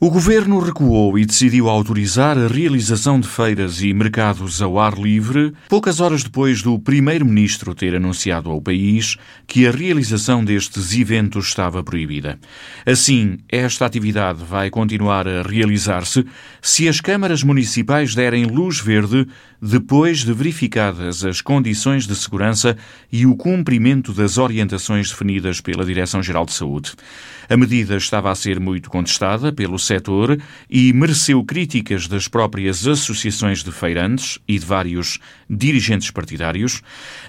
O governo recuou e decidiu autorizar a realização de feiras e mercados ao ar livre, poucas horas depois do primeiro-ministro ter anunciado ao país que a realização destes eventos estava proibida. Assim, esta atividade vai continuar a realizar-se se as câmaras municipais derem luz verde depois de verificadas as condições de segurança e o cumprimento das orientações definidas pela Direção-Geral de Saúde. A medida estava a ser muito contestada pelo setor e mereceu críticas das próprias associações de feirantes e de vários dirigentes partidários.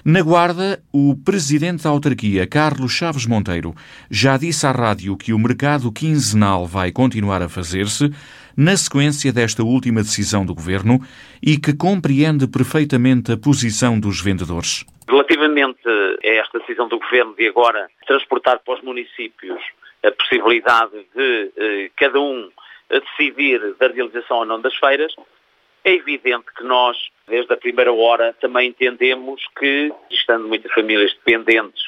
Na Guarda, o presidente da autarquia, Carlos Chaves Monteiro, já disse à rádio que o mercado quinzenal vai continuar a fazer-se na sequência desta última decisão do governo e que compreende perfeitamente a posição dos vendedores. Relativamente a esta decisão do governo de agora transportar para os municípios a possibilidade de eh, cada um decidir da realização ou não das feiras, é evidente que nós, desde a primeira hora, também entendemos que, estando muitas famílias dependentes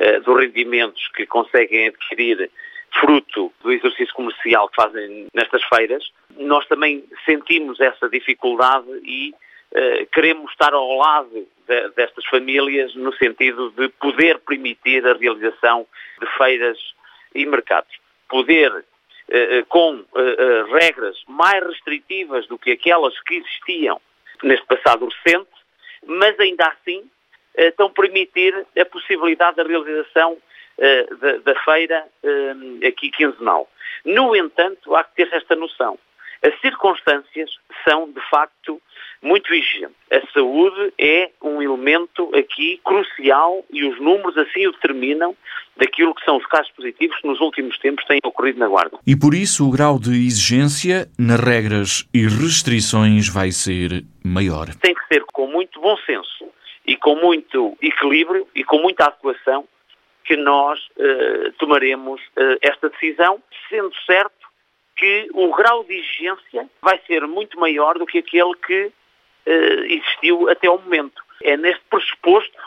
eh, dos rendimentos que conseguem adquirir fruto do exercício comercial que fazem nestas feiras, nós também sentimos essa dificuldade e uh, queremos estar ao lado de, destas famílias no sentido de poder permitir a realização de feiras e mercados. Poder, eh, eh, com eh, regras mais restritivas do que aquelas que existiam neste passado recente, mas ainda assim estão permitir a possibilidade da realização da, da feira aqui quinzenal. No entanto, há que ter esta noção. As circunstâncias são, de facto, muito vigentes. A saúde é um elemento aqui crucial e os números assim o determinam daquilo que são os casos positivos que nos últimos tempos têm ocorrido na Guarda. E por isso o grau de exigência nas regras e restrições vai ser maior. Tem que ser com muito bom senso e com muito equilíbrio e com muita adequação que nós uh, tomaremos uh, esta decisão, sendo certo que o grau de exigência vai ser muito maior do que aquele que existiu até ao momento. É neste pressuposto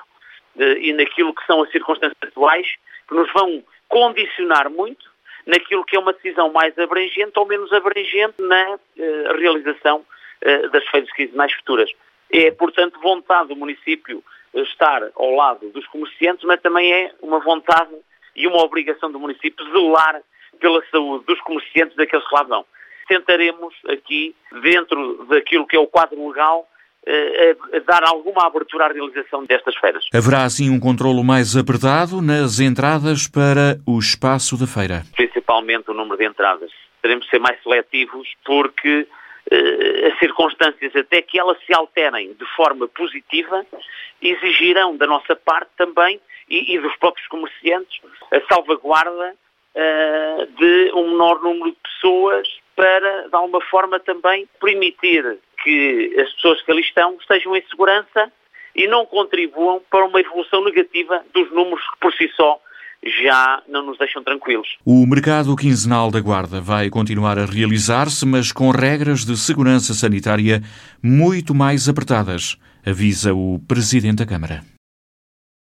e naquilo que são as circunstâncias atuais que nos vão condicionar muito naquilo que é uma decisão mais abrangente ou menos abrangente na uh, realização das feiras quinzenais futuras. É, portanto, vontade do município estar ao lado dos comerciantes, mas também é uma vontade e uma obrigação do município zelar pela saúde dos comerciantes daqueles que lá vão. Tentaremos aqui, dentro daquilo que é o quadro legal, eh, a dar alguma abertura à realização destas feiras. Haverá assim um controlo mais apertado nas entradas para o espaço da feira? Principalmente o número de entradas. Teremos de ser mais seletivos porque eh, as circunstâncias, até que elas se alterem de forma positiva, exigirão da nossa parte também e, e dos próprios comerciantes a salvaguarda uh, de um menor número de pessoas para, de alguma forma, também permitir que as pessoas que ali estão estejam em segurança e não contribuam para uma evolução negativa dos números que por si só já não nos deixam tranquilos. O mercado quinzenal da Guarda vai continuar a realizar-se, mas com regras de segurança sanitária muito mais apertadas, avisa o Presidente da Câmara.